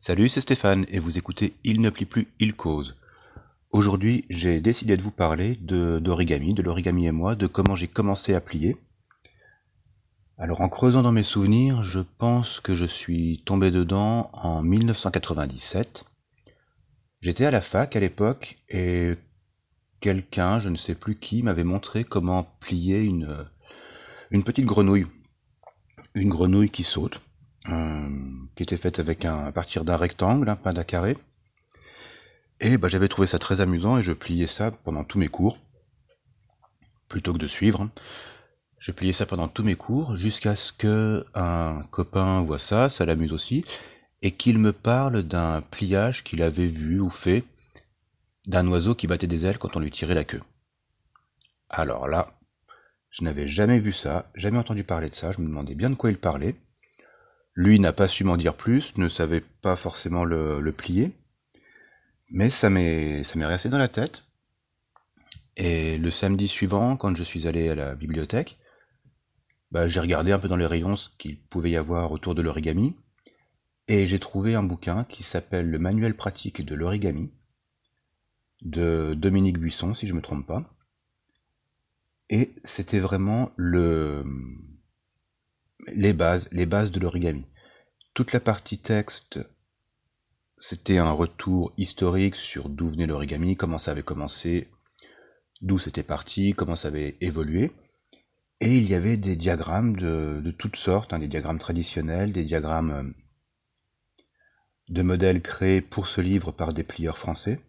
Salut, c'est Stéphane et vous écoutez Il ne plie plus, il cause. Aujourd'hui, j'ai décidé de vous parler de d'origami, de l'origami et moi, de comment j'ai commencé à plier. Alors en creusant dans mes souvenirs, je pense que je suis tombé dedans en 1997. J'étais à la fac à l'époque et quelqu'un, je ne sais plus qui, m'avait montré comment plier une, petite grenouille. Une grenouille qui saute, qui était faite avec un, à partir d'un rectangle, pas d'un carré. Et bah, j'avais trouvé ça très amusant et je pliais ça pendant tous mes cours, plutôt que de suivre. Je pliais ça pendant tous mes cours jusqu'à ce que un copain voit ça, ça l'amuse aussi, et qu'il me parle d'un pliage qu'il avait vu ou fait d'un oiseau qui battait des ailes quand on lui tirait la queue. Alors là, je n'avais jamais vu ça, jamais entendu parler de ça, je me demandais bien de quoi il parlait. Lui n'a pas su m'en dire plus, ne savait pas forcément le, plier, mais ça m'est resté dans la tête. Et le samedi suivant, quand je suis allé à la bibliothèque, bah, j'ai regardé un peu dans les rayons ce qu'il pouvait y avoir autour de l'origami, et j'ai trouvé un bouquin qui s'appelle Le manuel pratique de l'origami, de Dominique Buisson, si je me trompe pas. Et c'était vraiment le, les bases, les bases de l'origami. Toute la partie texte, c'était un retour historique sur d'où venait l'origami, comment ça avait commencé, d'où c'était parti, comment ça avait évolué. Et il y avait des diagrammes de, toutes sortes, hein, des diagrammes traditionnels, des diagrammes euh, de modèles créés pour ce livre par des plieurs français.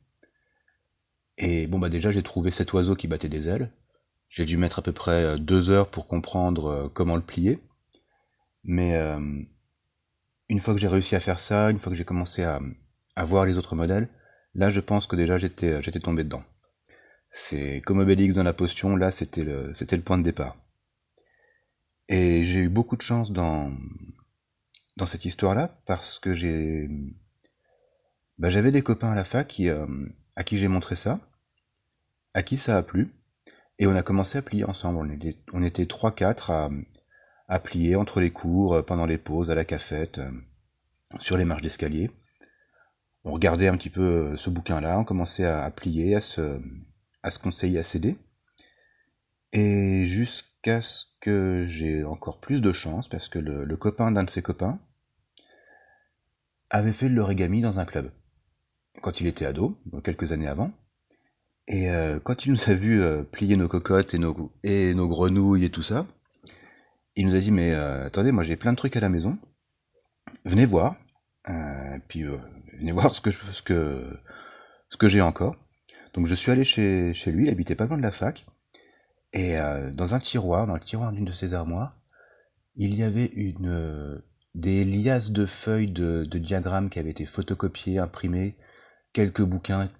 Et bon bah déjà j'ai trouvé cet oiseau qui battait des ailes. J'ai dû mettre à peu près euh, deux heures pour comprendre euh, comment le plier. Mais euh, une fois que j'ai réussi à faire ça, une fois que j'ai commencé à, voir les autres modèles, là je pense que déjà j'étais j'étais tombé dedans. C'est comme Obélix dans la potion, là c'était le point de départ. Et j'ai eu beaucoup de chance dans cette histoire-là parce que j'ai bah, j'avais des copains à la fac euh, à qui j'ai montré ça, à qui ça a plu, et on a commencé à plier ensemble. On était, on était 3-4 à, à plier entre les cours, euh, pendant les pauses, à la cafette, euh, sur les marches d'escalier. On regardait un petit peu ce bouquin-là, on commençait à, plier, à se, à se conseiller, à s'aider. Et jusqu'à ce que j'ai encore plus de chance, parce que le, copain d'un de ses copains avait fait de l'origami dans un club. Quand il était ado, quelques années avant. Et euh, quand il nous a vu euh, plier nos cocottes et nos grenouilles et tout ça, il nous a dit mais euh, attendez, moi j'ai plein de trucs à la maison, venez voir, euh, puis euh, venez voir ce que j'ai encore. Donc je suis allé chez, lui, il habitait pas loin de la fac, et dans un tiroir, dans le tiroir d'une de ses armoires, il y avait une des liasses de feuilles de, de diagrammes qui avaient été photocopiées, imprimées, quelques bouquins.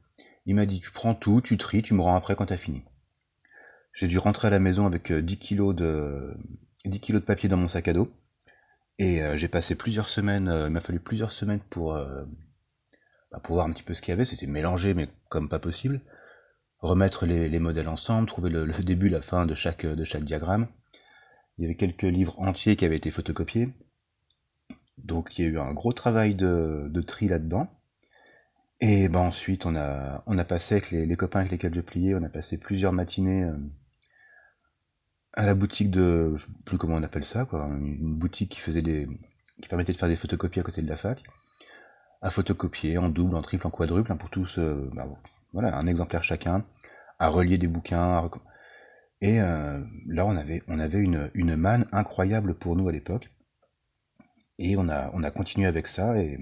Il m'a dit tu prends tout, tu tries, tu me rends après quand t'as fini. J'ai dû rentrer à la maison avec 10 kilos de 10 kilos de papier dans mon sac à dos. Et euh, j'ai passé plusieurs semaines, euh, il m'a fallu plusieurs semaines pour, euh, bah, pour voir un petit peu ce qu'il y avait, c'était mélangé mais comme pas possible. Remettre les, les modèles ensemble, trouver le, début, la fin de chaque, de chaque diagramme. Il y avait quelques livres entiers qui avaient été photocopiés. Donc il y a eu un gros travail de, de tri là-dedans. Et ben ensuite on a, on a passé avec les, les, copains avec lesquels je pliais, on a passé plusieurs matinées à la boutique de, je sais plus comment on appelle ça, quoi, une boutique qui faisait des, qui permettait de faire des photocopies à côté de la fac, à photocopier en double, en triple, en quadruple, hein, pour tous, euh, bah, voilà, un exemplaire chacun, à relier des bouquins, et euh, là on avait, on avait une, une manne incroyable pour nous à l'époque, et on a, on a continué avec ça, et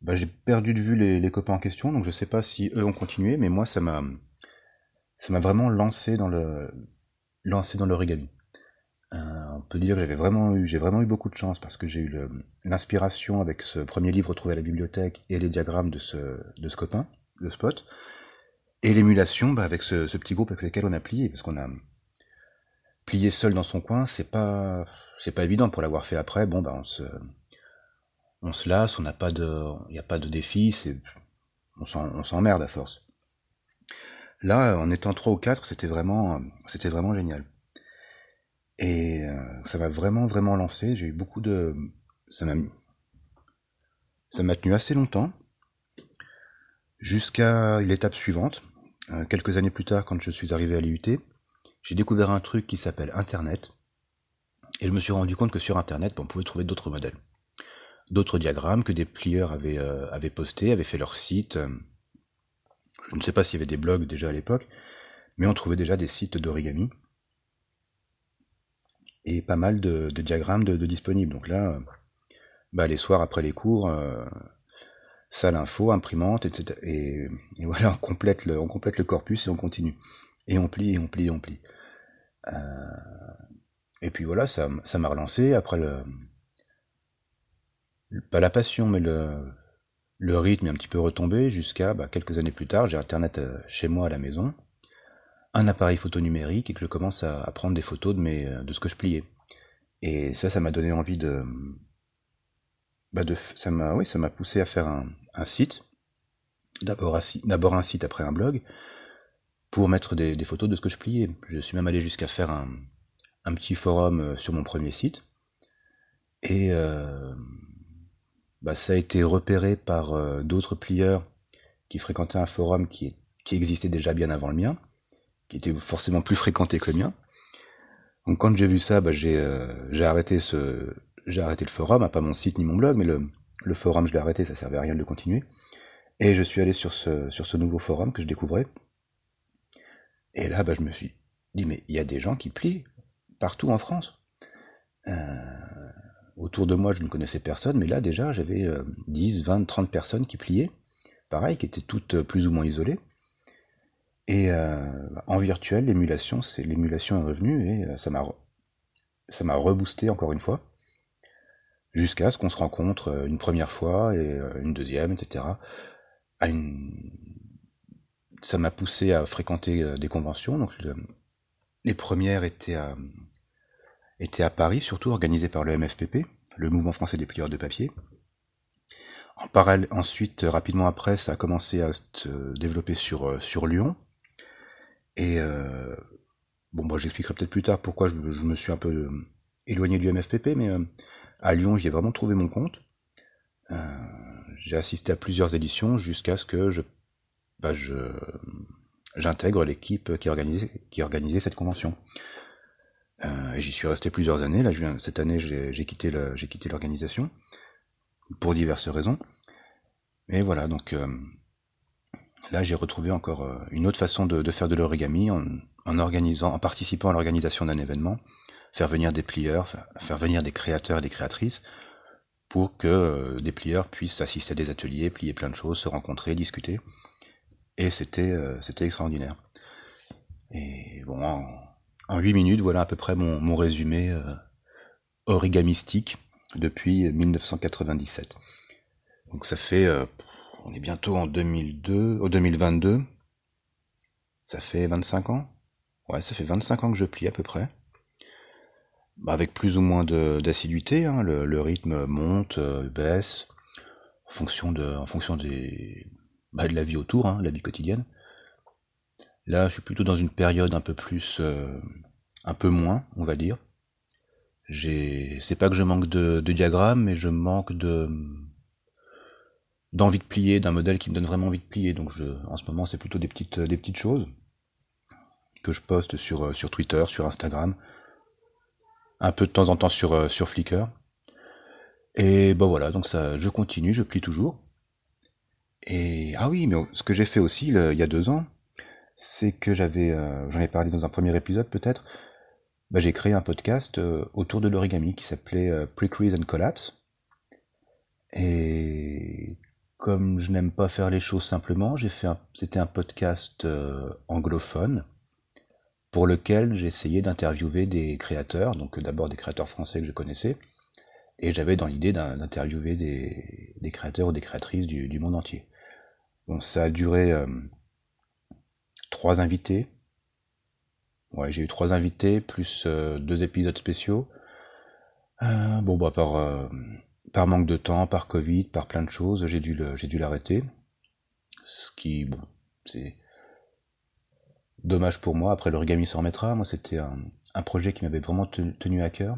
bah, j'ai perdu de vue les, les copains en question, donc je sais pas si eux ont continué, mais moi ça m'a, ça m'a vraiment lancé dans le, lancé dans l'origami. Euh, on peut dire que j'avais vraiment eu, j'ai vraiment eu beaucoup de chance parce que j'ai eu l'inspiration avec ce premier livre trouvé à la bibliothèque et les diagrammes de ce, de ce copain, le spot, et l'émulation bah, avec ce, petit groupe avec lequel on a plié, parce qu'on a plié seul dans son coin, c'est pas, c'est pas évident pour l'avoir fait après. Bon, bah on se, on se lasse, on n'a pas de, il n'y a pas de défi, c'est, on s'emmerde à force. Là, en étant trois ou quatre, c'était vraiment, c'était vraiment génial. Et euh, ça m'a vraiment, vraiment lancé. J'ai eu beaucoup de, ça m'a, Ça m'a tenu assez longtemps, jusqu'à l'étape suivante. Euh, quelques années plus tard, quand je suis arrivé à l'IUT, j'ai découvert un truc qui s'appelle Internet. Et je me suis rendu compte que sur Internet, on pouvait trouver d'autres modèles. D'autres diagrammes que des plieurs avaient, euh, avaient postés, avaient fait leur site. Je ne sais pas s'il y avait des blogs déjà à l'époque, mais on trouvait déjà des sites d'origami. Et pas mal de, diagrammes de, disponibles. Donc là, bah, les soirs après les cours, euh, salle info, imprimante, etc. Et, voilà, on complète, le, corpus et on continue. Et on plie, et on plie, et on plie. Euh, et puis voilà, ça m'a relancé. Après, le, pas la passion, mais le, le rythme est un petit peu retombé jusqu'à bah, quelques années plus tard. J'ai Internet euh, chez moi à la maison, un appareil photo numérique et que je commence à, prendre des photos de, mes, de ce que je pliais. Et ça, ça m'a donné envie de, bah de, ça m'a oui, ça m'a poussé à faire un, site. D'abord un, site, après un blog, pour mettre des, photos de ce que je pliais. Je suis même allé jusqu'à faire un, petit forum euh, sur mon premier site. Et euh, bah, ça a été repéré par euh, d'autres plieurs qui fréquentaient un forum qui, existait déjà bien avant le mien, qui était forcément plus fréquenté que le mien. Donc quand j'ai vu ça, bah, j'ai euh, j'ai arrêté le forum, pas mon site ni mon blog, mais le, forum je l'ai arrêté, ça servait à rien de continuer. Et je suis allé sur ce, sur ce nouveau forum que je découvrais. Et là, bah, je me suis dit, mais il y a des gens qui plient partout en France. Euh, autour de moi, je ne connaissais personne, mais là déjà, j'avais 10, 20, 30 personnes qui pliaient. Pareil, qui étaient toutes plus ou moins isolées. Et euh, en virtuel, l'émulation, c'est l'émulation est revenue et euh, ça m'a ça m'a reboosté encore une fois jusqu'à ce qu'on se rencontre euh, une première fois et euh, une deuxième, etc. Ça m'a poussé à fréquenter euh, des conventions. Donc les premières étaient à... étaient à Paris, surtout organisées par le MFPP, le Mouvement français des plieurs de papier. En parallèle, ensuite, rapidement après, ça a commencé à se développer sur, sur Lyon. Et bon, moi, j'expliquerai peut-être plus tard pourquoi je, me suis un peu éloigné du MFPP, mais à Lyon, j'y ai vraiment trouvé mon compte. Euh, j'ai assisté à plusieurs éditions jusqu'à ce que je, bah, je j'intègre l'équipe qui qui organisait cette convention. Euh, j'y suis resté plusieurs années. Là, cette année, j'ai quitté l'organisation pour diverses raisons. Et voilà, donc euh, là, j'ai retrouvé encore euh, une autre façon de, faire de l'origami en, en organisant, en participant à l'organisation d'un événement faire venir des plieurs, faire venir des créateurs et des créatrices pour que euh, des plieurs puissent assister à des ateliers, plier plein de choses, se rencontrer, discuter. Et c'était c'était extraordinaire. Et bon, en, huit minutes, voilà à peu près mon, mon résumé euh, origamistique depuis 1997. Donc ça fait, on est bientôt en 2002, au 2022. Ça fait 25 ans? Ouais, ça fait 25 ans que je plie à peu près. Bah, avec plus ou moins d'assiduité, hein, le, rythme monte, euh, baisse, en fonction de, en fonction des, bah, de la vie autour, hein, la vie quotidienne. Là, je suis plutôt dans une période un peu plus, euh, un peu moins, on va dire. J'ai, c'est pas que je manque de, de diagrammes, mais je manque de d'envie de plier, d'un modèle qui me donne vraiment envie de plier. Donc, je, en ce moment, c'est plutôt des petites, des petites choses que je poste sur, sur Twitter, sur Instagram, un peu de temps en temps sur, euh, sur Flickr. Et ben voilà, donc ça, je continue, je plie toujours. Et ah oui, mais ce que j'ai fait aussi il y a deux ans, c'est que j'avais, euh, j'en ai parlé dans un premier épisode peut-être, bah, j'ai créé un podcast euh, autour de l'origami qui s'appelait Pre-Crease and Collapse. Et comme je n'aime pas faire les choses simplement, j'ai fait, c'était un podcast anglophone pour lequel j'ai essayé d'interviewer des créateurs, donc d'abord des créateurs français que je connaissais, et j'avais dans l'idée d'interviewer des, créateurs ou des créatrices du, monde entier. Bon, ça a duré euh, trois invités. Ouais, j'ai eu trois invités, plus euh, deux épisodes spéciaux. Euh, bon, bah, par, par manque de temps, par Covid, par plein de choses, j'ai dû l'arrêter. Ce qui, bon, c'est dommage pour moi. Après, l'origami s'en remettra. Moi, c'était un, projet qui m'avait vraiment tenu à cœur,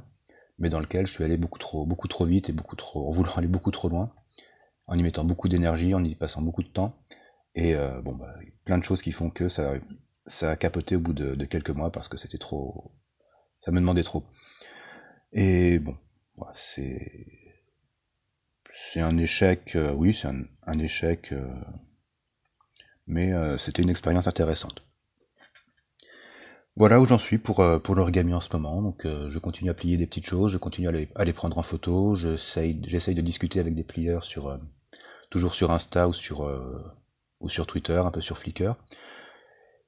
mais dans lequel je suis allé beaucoup trop, beaucoup trop vite et beaucoup trop, en voulant aller beaucoup trop loin. en y mettant beaucoup d'énergie, en y passant beaucoup de temps. Et euh, bon, bah, plein de choses qui font que ça, a capoté au bout de, quelques mois parce que c'était trop. Ça me demandait trop. Et bon, c'est. C'est un échec, euh, oui, c'est un, échec, euh, mais c'était une expérience intéressante. Voilà où j'en suis pour, pour l'origami en ce moment. Donc je continue à plier des petites choses, je continue à les, à les prendre en photo, j'essaye de discuter avec des plieurs sur toujours sur Insta ou sur ou sur Twitter, un peu sur Flickr.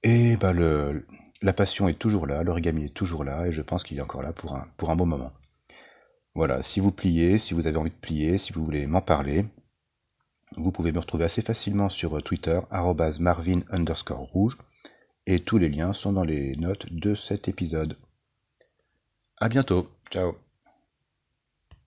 Et bah le, la passion est toujours là, l'origami est toujours là, et je pense qu'il est encore là pour un, pour un bon moment. Voilà, si vous pliez, si vous avez envie de plier, si vous voulez m'en parler, vous pouvez me retrouver assez facilement sur Twitter, marvin underscore rouge, et tous les liens sont dans les notes de cet épisode. À bientôt, ciao